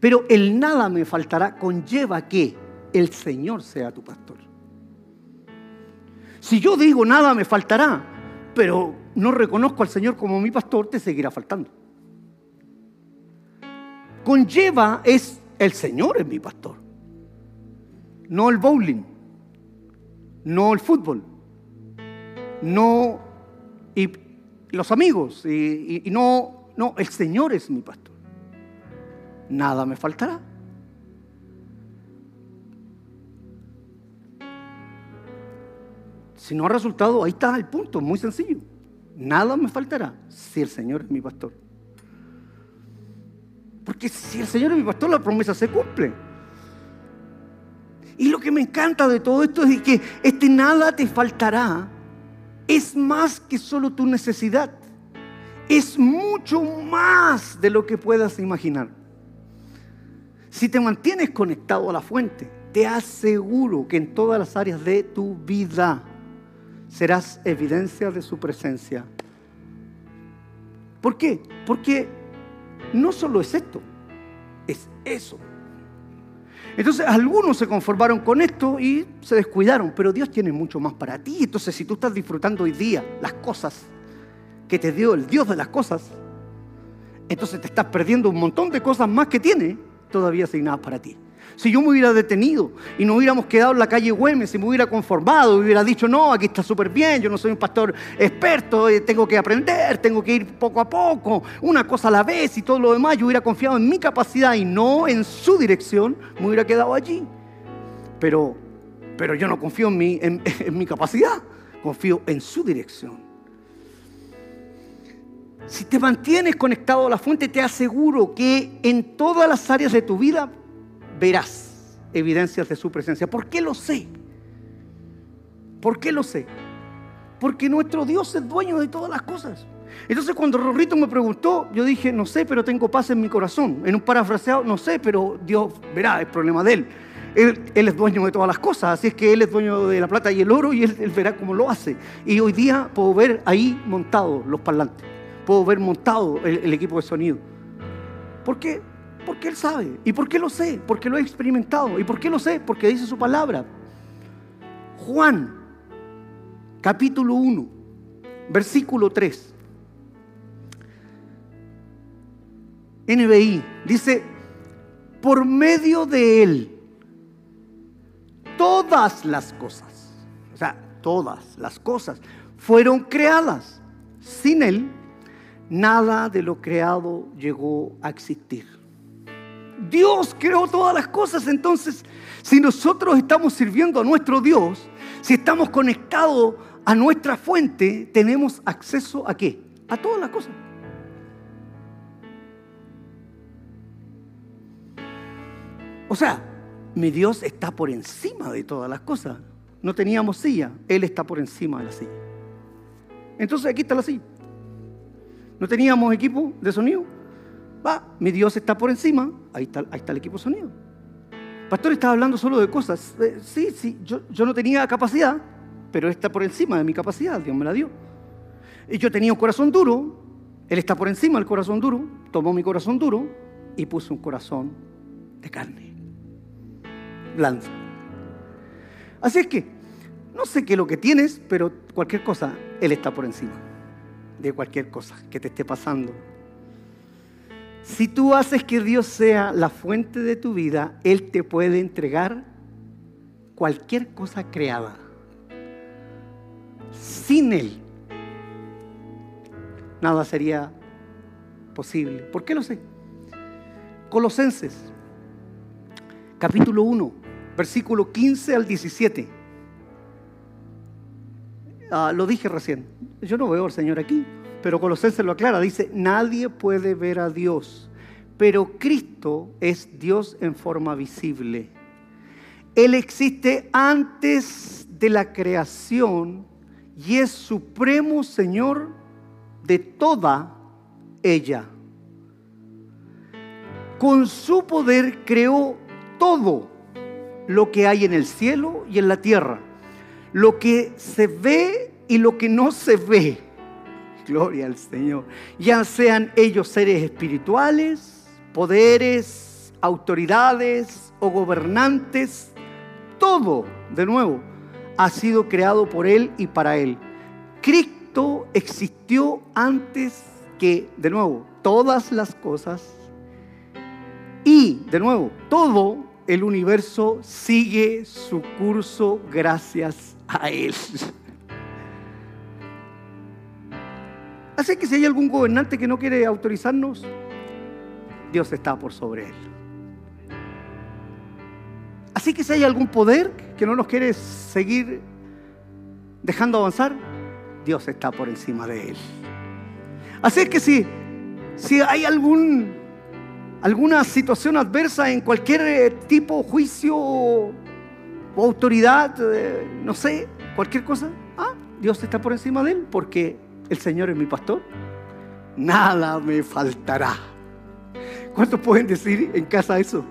Pero el nada me faltará conlleva que el Señor sea tu pastor. Si yo digo nada me faltará, pero no reconozco al Señor como mi pastor, te seguirá faltando. Conlleva es el Señor es mi pastor. No el bowling, no el fútbol, no y los amigos, y, y no, no, el Señor es mi pastor. Nada me faltará. Si no ha resultado, ahí está el punto, muy sencillo. Nada me faltará si el Señor es mi pastor. Porque si el Señor es mi pastor, la promesa se cumple. Y lo que me encanta de todo esto es que este nada te faltará es más que solo tu necesidad. Es mucho más de lo que puedas imaginar. Si te mantienes conectado a la fuente, te aseguro que en todas las áreas de tu vida serás evidencia de su presencia. ¿Por qué? Porque no solo es esto, es eso. Entonces algunos se conformaron con esto y se descuidaron, pero Dios tiene mucho más para ti. Entonces si tú estás disfrutando hoy día las cosas que te dio el Dios de las cosas, entonces te estás perdiendo un montón de cosas más que tiene todavía asignadas para ti. Si yo me hubiera detenido y no hubiéramos quedado en la calle Güemes y me hubiera conformado, hubiera dicho, no, aquí está súper bien, yo no soy un pastor experto, eh, tengo que aprender, tengo que ir poco a poco, una cosa a la vez y todo lo demás, yo hubiera confiado en mi capacidad y no en su dirección, me hubiera quedado allí. Pero, pero yo no confío en mi, en mi capacidad, confío en su dirección. Si te mantienes conectado a la fuente, te aseguro que en todas las áreas de tu vida verás evidencias de su presencia. ¿Por qué lo sé? ¿Por qué lo sé? Porque nuestro Dios es dueño de todas las cosas. Entonces cuando Rorrito me preguntó, yo dije, no sé, pero tengo paz en mi corazón. En un parafraseado, no sé, pero Dios verá, el problema de él. Él, es dueño de todas las cosas, así es que Él es dueño de la plata y el oro y él, verá cómo lo hace. Y hoy día puedo ver ahí montados los parlantes, puedo ver montado el, el equipo de sonido. ¿Por qué? Porque Él sabe. ¿Y por qué lo sé? Porque lo he experimentado. ¿Y por qué lo sé? Porque dice su palabra. Juan, capítulo 1, versículo 3. NBI dice, por medio de Él todas las cosas, o sea, todas las cosas fueron creadas. Sin Él, nada de lo creado llegó a existir. Dios creó todas las cosas, entonces, si nosotros estamos sirviendo a nuestro Dios, si estamos conectados a nuestra fuente, tenemos acceso a qué? A todas las cosas. O sea, mi Dios está por encima de todas las cosas. No teníamos silla, Él está por encima de la silla. Entonces aquí está la silla. No teníamos equipo de sonido. Va, mi Dios está por encima, ahí está, ahí está el equipo sonido. Pastor estaba hablando solo de cosas. Eh, sí, sí, yo, yo no tenía capacidad, pero Él está por encima de mi capacidad, Dios me la dio. Y yo tenía un corazón duro, Él está por encima del corazón duro, tomó mi corazón duro y puso un corazón de carne lanza. Así es que, no sé qué es lo que tienes, pero cualquier cosa, Él está por encima de cualquier cosa que te esté pasando. Si tú haces que Dios sea la fuente de tu vida, Él te puede entregar cualquier cosa creada. Sin Él, nada sería posible. ¿Por qué lo sé? Colosenses, capítulo 1, versículo 15 al 17. Ah, lo dije recién. Yo no veo al Señor aquí, pero Colosenses lo aclara. Dice, nadie puede ver a Dios, pero Cristo es Dios en forma visible. Él existe antes de la creación y es supremo Señor de toda ella. Con su poder creó todo lo que hay en el cielo y en la tierra, lo que se ve y lo que no se ve. Gloria al Señor. Ya sean ellos seres espirituales, poderes, autoridades o gobernantes, todo, de nuevo, ha sido creado por Él y para Él. Cristo existió antes que, de nuevo, todas las cosas y, de nuevo, todo el universo sigue su curso gracias a Él. Así que si hay algún gobernante que no quiere autorizarnos, Dios está por sobre Él. Así que si hay algún poder que no nos quiere seguir dejando avanzar, Dios está por encima de Él. Así que si, si hay algún alguna situación adversa en cualquier eh, tipo, juicio o autoridad, eh, no sé, cualquier cosa, ah, Dios está por encima de él porque el Señor es mi pastor. Nada me faltará. ¿Cuántos pueden decir en casa eso?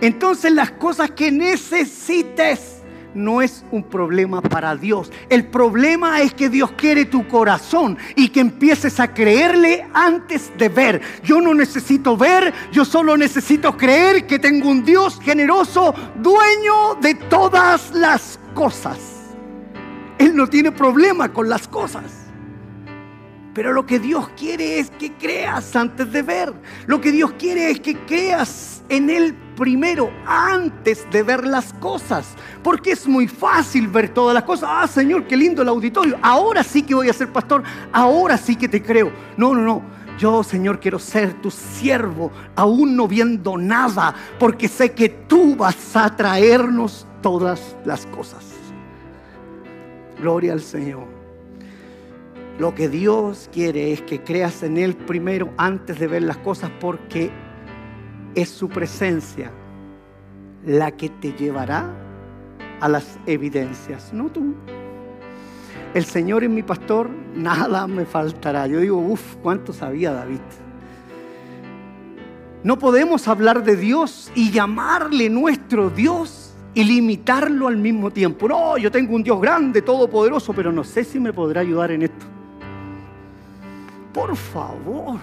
Entonces las cosas que necesites no es un problema para Dios. El problema es que Dios quiere tu corazón y que empieces a creerle antes de ver. Yo no necesito ver, yo solo necesito creer que tengo un Dios generoso, dueño de todas las cosas. Él no tiene problema con las cosas. Pero lo que Dios quiere es que creas antes de ver. Lo que Dios quiere es que creas en Él primero, antes de ver las cosas. Porque es muy fácil ver todas las cosas. Ah, Señor, qué lindo el auditorio. Ahora sí que voy a ser pastor. Ahora sí que te creo. No, no, no. Yo, Señor, quiero ser tu siervo, aún no viendo nada, porque sé que tú vas a traernos todas las cosas. Gloria al Señor. Lo que Dios quiere es que creas en Él primero antes de ver las cosas porque es su presencia la que te llevará a las evidencias, no tú. el Señor es mi pastor, nada me faltará. Yo digo, uff, ¿cuánto sabía David? No podemos hablar de Dios y llamarle nuestro Dios y limitarlo al mismo tiempo. No, yo tengo un Dios grande, todopoderoso, pero no sé si me podrá ayudar en esto. Por favor,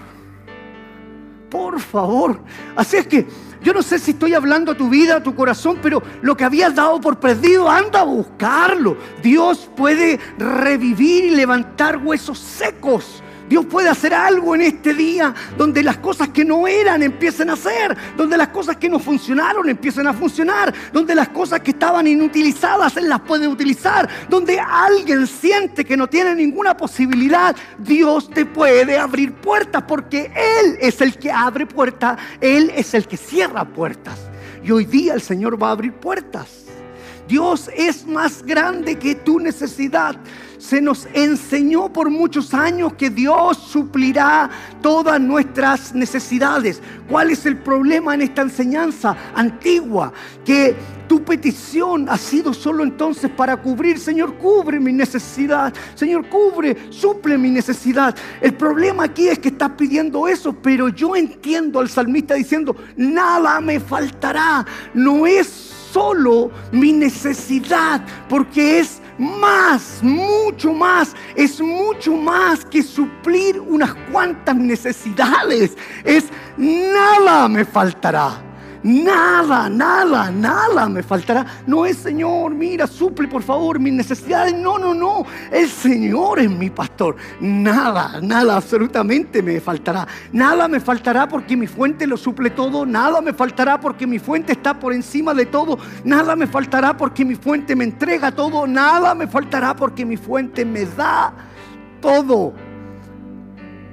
por favor. Así es que yo no sé si estoy hablando a tu vida, a tu corazón, pero lo que habías dado por perdido, anda a buscarlo. Dios puede revivir y levantar huesos secos. Dios puede hacer algo en este día donde las cosas que no eran empiecen a ser, donde las cosas que no funcionaron empiecen a funcionar, donde las cosas que estaban inutilizadas Él las puede utilizar, donde alguien siente que no tiene ninguna posibilidad, Dios te puede abrir puertas porque Él es el que abre puertas, Él es el que cierra puertas. Y hoy día el Señor va a abrir puertas. Dios es más grande que tu necesidad. Se nos enseñó por muchos años que Dios suplirá todas nuestras necesidades. ¿Cuál es el problema en esta enseñanza antigua? Que tu petición ha sido solo entonces para cubrir, Señor, cubre mi necesidad. Señor, cubre, suple mi necesidad. El problema aquí es que estás pidiendo eso, pero yo entiendo al salmista diciendo, nada me faltará. No es solo mi necesidad, porque es más, mucho más, es mucho más que suplir unas cuantas necesidades. Es nada me faltará. Nada, nada, nada me faltará. No es Señor, mira, suple por favor mis necesidades. No, no, no. El Señor es mi pastor. Nada, nada, absolutamente me faltará. Nada me faltará porque mi fuente lo suple todo. Nada me faltará porque mi fuente está por encima de todo. Nada me faltará porque mi fuente me entrega todo. Nada me faltará porque mi fuente me da todo.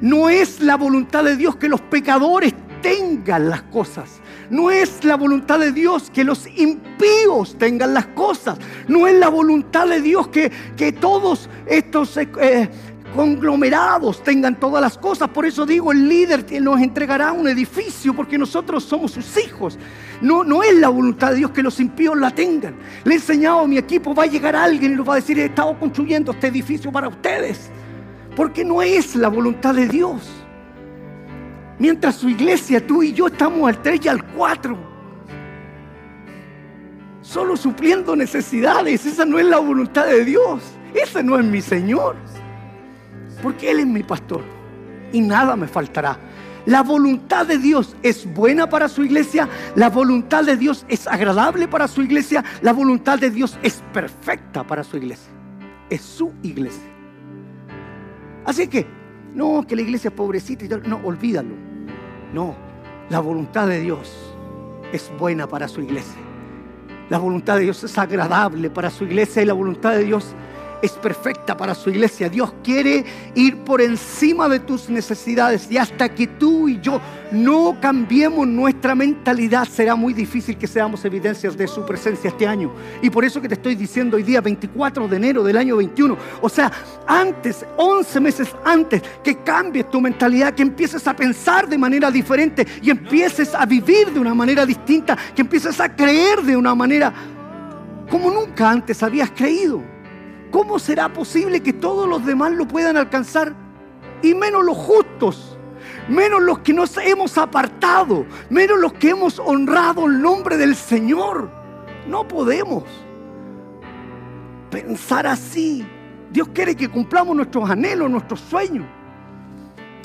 No es la voluntad de Dios que los pecadores tengan las cosas. No es la voluntad de Dios que los impíos tengan las cosas. No es la voluntad de Dios que, que todos estos eh, conglomerados tengan todas las cosas. Por eso digo, el líder nos entregará un edificio porque nosotros somos sus hijos. No, no es la voluntad de Dios que los impíos la tengan. Le he enseñado a mi equipo, va a llegar alguien y nos va a decir, he estado construyendo este edificio para ustedes. Porque no es la voluntad de Dios. Mientras su iglesia, tú y yo estamos al 3 y al 4. Solo supliendo necesidades. Esa no es la voluntad de Dios. Ese no es mi Señor. Porque Él es mi pastor. Y nada me faltará. La voluntad de Dios es buena para su iglesia. La voluntad de Dios es agradable para su iglesia. La voluntad de Dios es perfecta para su iglesia. Es su iglesia. Así que no, que la iglesia es pobrecita y tal. No, olvídalo. No, la voluntad de Dios es buena para su iglesia. La voluntad de Dios es agradable para su iglesia y la voluntad de Dios es perfecta para su iglesia. Dios quiere ir por encima de tus necesidades y hasta que tú y yo no cambiemos nuestra mentalidad será muy difícil que seamos evidencias de su presencia este año. Y por eso que te estoy diciendo hoy día 24 de enero del año 21. O sea, antes, 11 meses antes, que cambies tu mentalidad, que empieces a pensar de manera diferente y empieces a vivir de una manera distinta, que empieces a creer de una manera como nunca antes habías creído. ¿Cómo será posible que todos los demás lo puedan alcanzar y menos los justos? Menos los que nos hemos apartado, menos los que hemos honrado el nombre del Señor. No podemos pensar así. Dios quiere que cumplamos nuestros anhelos, nuestros sueños.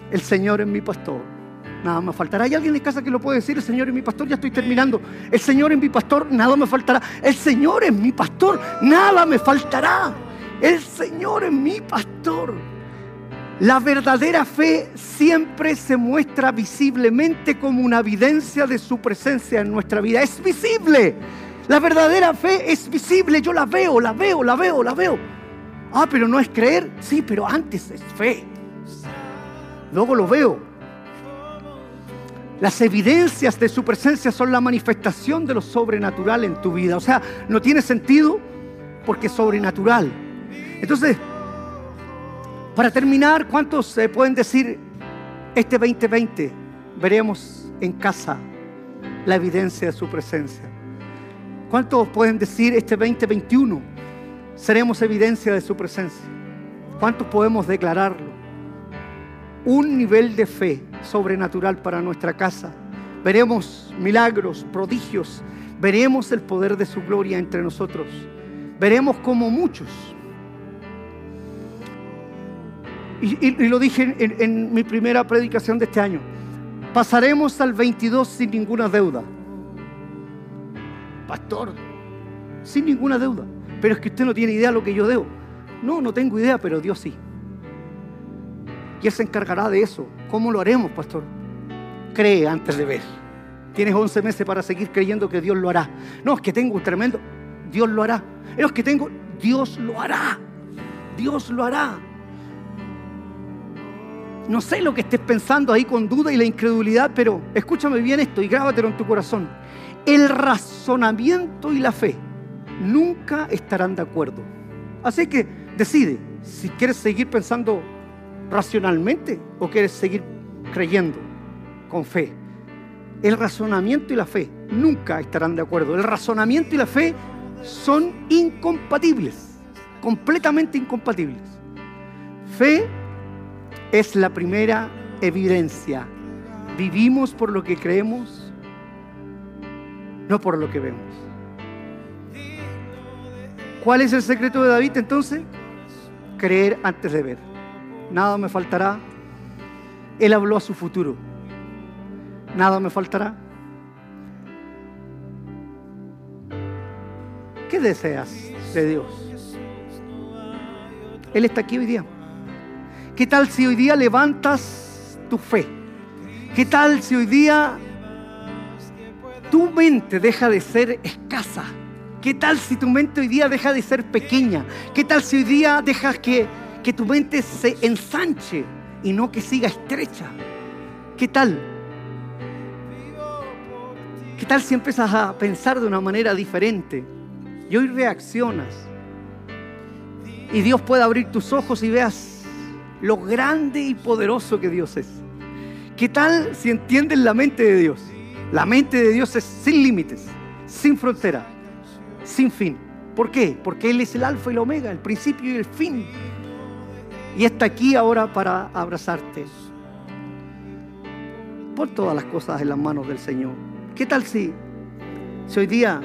El Señor es mi pastor. Nada me faltará. ¿Hay alguien en casa que lo puede decir? El Señor es mi pastor. Ya estoy terminando. El Señor es mi pastor. Nada me faltará. El Señor es mi pastor. Nada me faltará. El Señor es mi pastor. La verdadera fe siempre se muestra visiblemente como una evidencia de su presencia en nuestra vida. Es visible. La verdadera fe es visible. Yo la veo, la veo, la veo, la veo. Ah, pero no es creer. Sí, pero antes es fe. Luego lo veo. Las evidencias de su presencia son la manifestación de lo sobrenatural en tu vida. O sea, no tiene sentido porque es sobrenatural. Entonces, para terminar, ¿cuántos se pueden decir este 2020 veremos en casa la evidencia de su presencia? ¿Cuántos pueden decir este 2021 seremos evidencia de su presencia? ¿Cuántos podemos declararlo? Un nivel de fe sobrenatural para nuestra casa. Veremos milagros, prodigios. Veremos el poder de su gloria entre nosotros. Veremos como muchos. Y, lo dije en, mi primera predicación de este año. Pasaremos al 22 sin ninguna deuda. Pastor, sin ninguna deuda. Pero es que usted no tiene idea de lo que yo debo. No, no tengo idea, pero Dios sí. Y Él se encargará de eso. ¿Cómo lo haremos, pastor? Cree antes de ver. Tienes 11 meses para seguir creyendo que Dios lo hará. No, es que tengo un tremendo. Dios lo hará. Es que tengo. Dios lo hará. Dios lo hará. No sé lo que estés pensando ahí con duda y la incredulidad, pero escúchame bien esto y grábatelo en tu corazón. El razonamiento y la fe nunca estarán de acuerdo. Así que decide si quieres seguir pensando racionalmente o quieres seguir creyendo con fe. El razonamiento y la fe nunca estarán de acuerdo. El razonamiento y la fe son incompatibles, completamente incompatibles. Fe es la primera evidencia. Vivimos por lo que creemos, no por lo que vemos. ¿Cuál es el secreto de David entonces? Creer antes de ver. Nada me faltará. Él habló a su futuro. Nada me faltará. ¿Qué deseas de Dios? Él está aquí hoy día. ¿Qué tal si hoy día levantas tu fe? ¿Qué tal si hoy día tu mente deja de ser escasa? ¿Qué tal si tu mente hoy día deja de ser pequeña? ¿Qué tal si hoy día dejas que, que tu mente se ensanche y no que siga estrecha? ¿Qué tal? ¿Qué tal si empiezas a pensar de una manera diferente y hoy reaccionas? Y Dios puede abrir tus ojos y veas lo grande y poderoso que Dios es. ¿Qué tal si entienden la mente de Dios? La mente de Dios es sin límites, sin frontera, sin fin. ¿Por qué? Porque Él es el alfa y el omega, el principio y el fin. Y está aquí ahora para abrazarte. Pon todas las cosas en las manos del Señor. ¿Qué tal si, si hoy día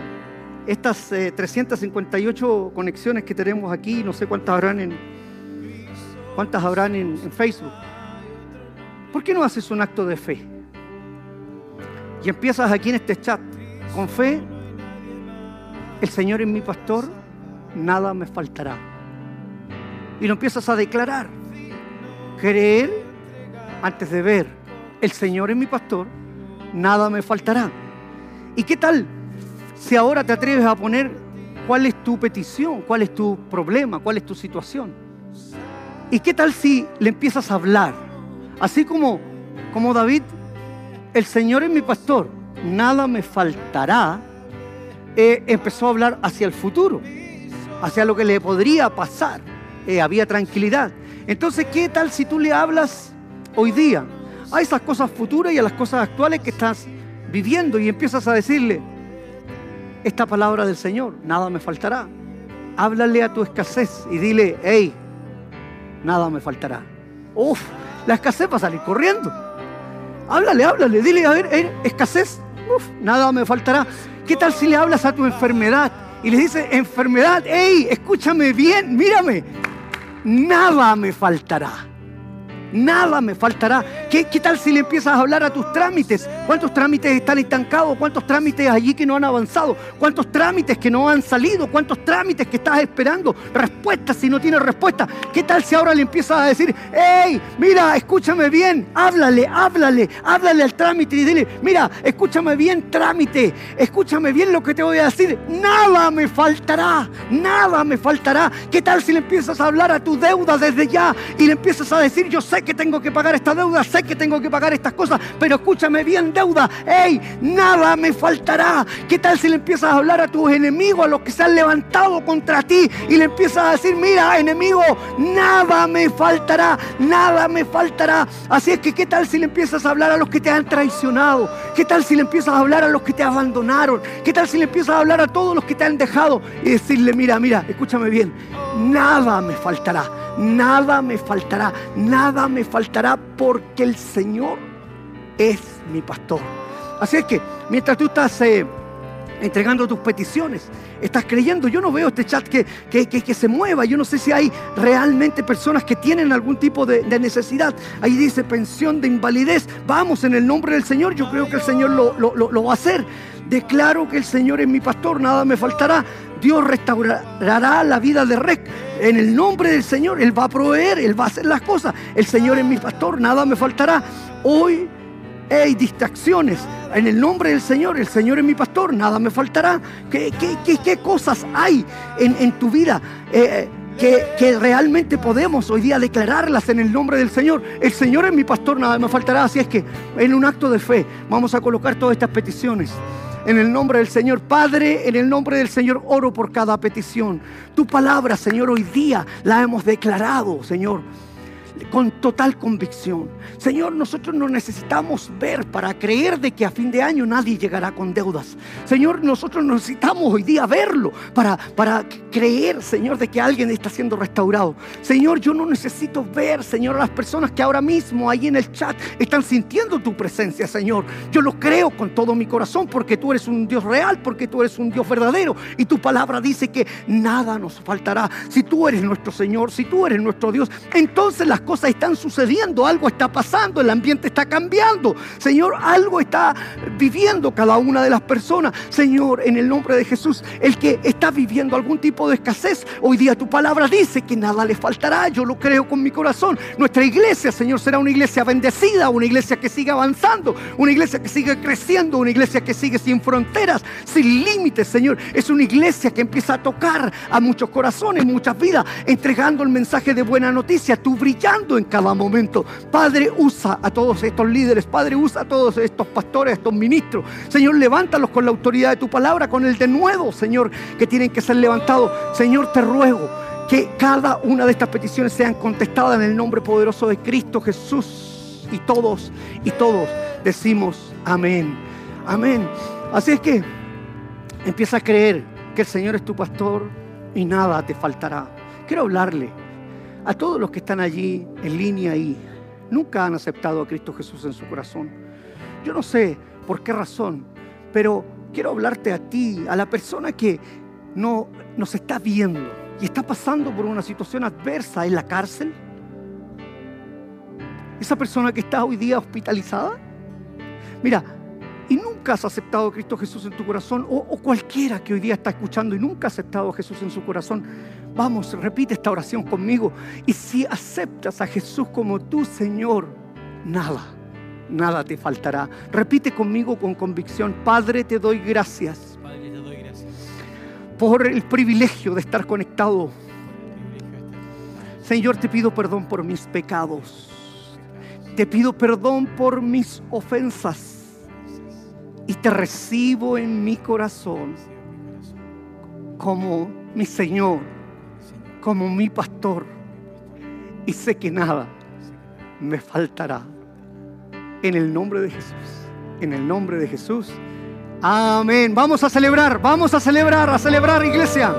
estas 358 eh, conexiones que tenemos aquí, no sé cuántas habrán en, ¿Cuántas habrán en, Facebook? ¿Por qué no haces un acto de fe? Y empiezas aquí en este chat, con fe, el Señor es mi pastor, nada me faltará. Y lo empiezas a declarar, creer antes de ver, el Señor es mi pastor, nada me faltará. ¿Y qué tal si ahora te atreves a poner cuál es tu petición, cuál es tu problema, cuál es tu situación? ¿Y qué tal si le empiezas a hablar? Así como, como David, el Señor es mi pastor, nada me faltará. Empezó a hablar hacia el futuro, hacia lo que le podría pasar. Eh, había tranquilidad. Entonces, ¿qué tal si tú le hablas hoy día a esas cosas futuras y a las cosas actuales que estás viviendo y empiezas a decirle esta palabra del Señor, nada me faltará? Háblale a tu escasez y dile, hey, nada me faltará. Uf, la escasez va a salir corriendo. Háblale, háblale, dile, a ver, eh, escasez, uf, nada me faltará. ¿Qué tal si le hablas a tu enfermedad y le dices, enfermedad, hey, escúchame bien, mírame, nada me faltará? Nada me faltará. ¿Qué, tal si le empiezas a hablar a tus trámites? ¿Cuántos trámites están estancados? ¿Cuántos trámites allí que no han avanzado? ¿Cuántos trámites que no han salido? ¿Cuántos trámites que estás esperando? Respuestas si no tienes respuesta. ¿Qué tal si ahora le empiezas a decir, hey, mira, escúchame bien, háblale, háblale, háblale al trámite y dile, mira, escúchame bien, trámite, escúchame bien lo que te voy a decir, nada me faltará, nada me faltará. ¿Qué tal si le empiezas a hablar a tu deuda desde ya y le empiezas a decir, yo sé que tengo que pagar esta deuda, sé que tengo que pagar estas cosas, pero escúchame bien, deuda, hey, nada me faltará. ¿Qué tal si le empiezas a hablar a tus enemigos, a los que se han levantado contra ti y le empiezas a decir, mira, enemigo, nada me faltará, nada me faltará. Así es que, ¿qué tal si le empiezas a hablar a los que te han traicionado? ¿Qué tal si le empiezas a hablar a los que te abandonaron? ¿Qué tal si le empiezas a hablar a todos los que te han dejado y decirle, mira, mira, escúchame bien, nada me faltará, nada me faltará, nada me faltará porque el Señor es mi pastor. Así es que mientras tú estás eh, entregando tus peticiones, estás creyendo, yo no veo este chat que, que, se mueva, yo no sé si hay realmente personas que tienen algún tipo de, necesidad. Ahí dice pensión de invalidez, vamos en el nombre del Señor, yo creo que el Señor lo, lo va a hacer. Declaro que el Señor es mi pastor, nada me faltará. Dios restaurará la vida de Rec. En el nombre del Señor, Él va a proveer, Él va a hacer las cosas. El Señor es mi pastor, nada me faltará. Hoy hay distracciones. En el nombre del Señor, el Señor es mi pastor, nada me faltará. ¿Qué, qué, cosas hay en, tu vida? Eh, que, que, realmente podemos hoy día declararlas en el nombre del Señor. El Señor es mi pastor, nada me faltará. Así es que en un acto de fe vamos a colocar todas estas peticiones. En el nombre del Señor, Padre, en el nombre del Señor, oro por cada petición. Tu palabra, Señor, hoy día la hemos declarado, Señor con total convicción. Señor, nosotros no necesitamos ver para creer de que a fin de año nadie llegará con deudas. Señor, nosotros necesitamos hoy día verlo para, para creer, Señor, de que alguien está siendo restaurado. Señor, yo no necesito ver, Señor, a las personas que ahora mismo ahí en el chat están sintiendo tu presencia, Señor. Yo lo creo con todo mi corazón porque tú eres un Dios real, porque tú eres un Dios verdadero. Y tu palabra dice que nada nos faltará. Si tú eres nuestro Señor, si tú eres nuestro Dios, entonces las cosas están sucediendo, algo está pasando, el ambiente está cambiando. Señor, algo está viviendo cada una de las personas. Señor, en el nombre de Jesús, el que está viviendo algún tipo de escasez, hoy día tu palabra dice que nada le faltará. Yo lo creo con mi corazón. Nuestra iglesia, Señor, será una iglesia bendecida, una iglesia que siga avanzando, una iglesia que sigue creciendo, una iglesia que sigue sin fronteras, sin límites, Señor. Es una iglesia que empieza a tocar a muchos corazones, muchas vidas, entregando el mensaje de buena noticia, tú en cada momento. Padre, usa a todos estos líderes. Padre, usa a todos estos pastores, estos ministros. Señor, levántalos con la autoridad de tu palabra, con el de nuevo, Señor, que tienen que ser levantados. Señor, te ruego que cada una de estas peticiones sean contestadas en el nombre poderoso de Cristo Jesús. Y todos, y todos decimos amén. Amén. Así es que empieza a creer que el Señor es tu pastor y nada te faltará. Quiero hablarle a todos los que están allí en línea y nunca han aceptado a Cristo Jesús en su corazón. Yo no sé por qué razón, pero quiero hablarte a ti, a la persona que no nos está viendo y está pasando por una situación adversa en la cárcel. Esa persona que está hoy día hospitalizada. Mira, y nunca has aceptado a Cristo Jesús en tu corazón, o, o, cualquiera que hoy día está escuchando y nunca ha aceptado a Jesús en su corazón, Vamos, repite esta oración conmigo. Y si aceptas a Jesús como tu Señor, nada, nada te faltará. Repite conmigo con convicción, Padre, te doy gracias. Padre, te doy gracias. Por el privilegio de estar conectado. Señor, te pido perdón por mis pecados. Te pido perdón por mis ofensas. Y te recibo en mi corazón como mi Señor como mi pastor y sé que nada me faltará. En el nombre de Jesús, en el nombre de Jesús. Amén. Vamos a celebrar, vamos a celebrar, a celebrar iglesia.